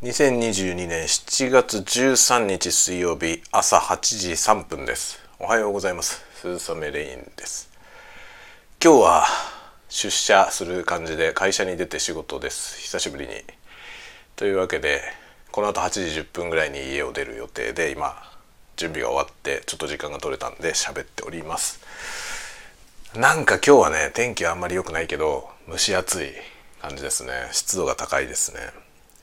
2022年7月13日水曜日朝8時3分です。おはようございます。鈴雨レインです。今日は出社する感じで会社に出て仕事です。久しぶりに。というわけでこの後8時10分ぐらいに家を出る予定で今準備が終わってちょっと時間が取れたんで喋っております。なんか今日はね天気はあんまり良くないけど蒸し暑い感じですね。湿度が高いですね。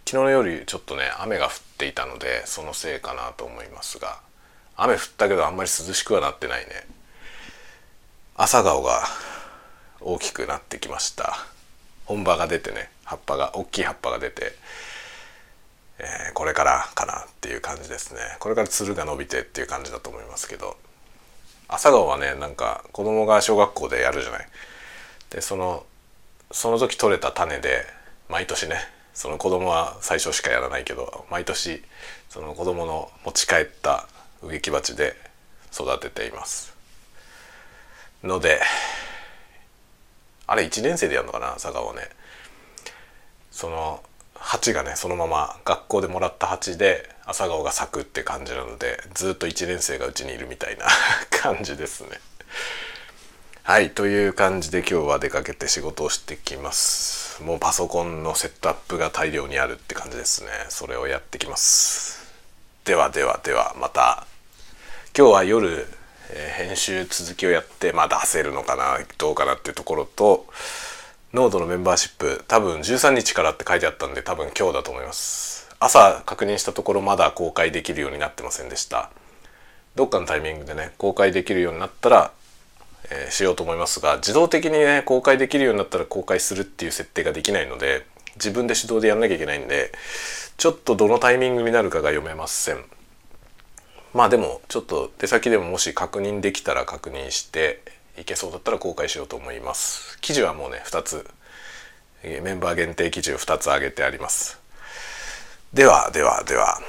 昨日の夜ちょっとね雨が降っていたのでそのせいかなと思いますが雨降ったけどあんまり涼しくはなってないね。朝顔が大きくなってきました。本葉が出てね葉っぱが大きい葉っぱが出て、えー、これからかなっていう感じですね。これからつるが伸びてっていう感じだと思いますけど朝顔はねなんか子供が小学校でやるじゃない。でそのその時取れた種で毎年ねその子供は最初しかやらないけど毎年その子供の持ち帰った植木鉢で育てています。のであれ1年生でやるのかな？佐賀はね。その鉢がねそのまま学校でもらった鉢で朝顔が咲くって感じなのでずっと1年生がうちにいるみたいな 感じですね。はいという感じで今日は出かけて仕事をしてきます。もうパソコンのセットアップが大量にあるって感じですね。それをやってきます。ではではではまた。今日は夜、えー、編集続きをやってまあ出せるのかなどうかなっていうところとノートのメンバーシップ多分13日からって書いてあったんで多分今日だと思います。朝確認したところまだ公開できるようになってませんでした。どっかのタイミングでね公開できるようになったらえー、しようと思いますが自動的にね公開できるようになったら公開するっていう設定ができないので自分で手動でやんなきゃいけないんでちょっとどのタイミングになるかが読めません。まあでもちょっと出先でももし確認できたら確認していけそうだったら公開しようと思います。記事はもうね2つメンバー限定記事を2つ上げてあります。ではではでは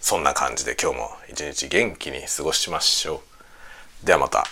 そんな感じで今日も一日元気に過ごしましょう。ではまた。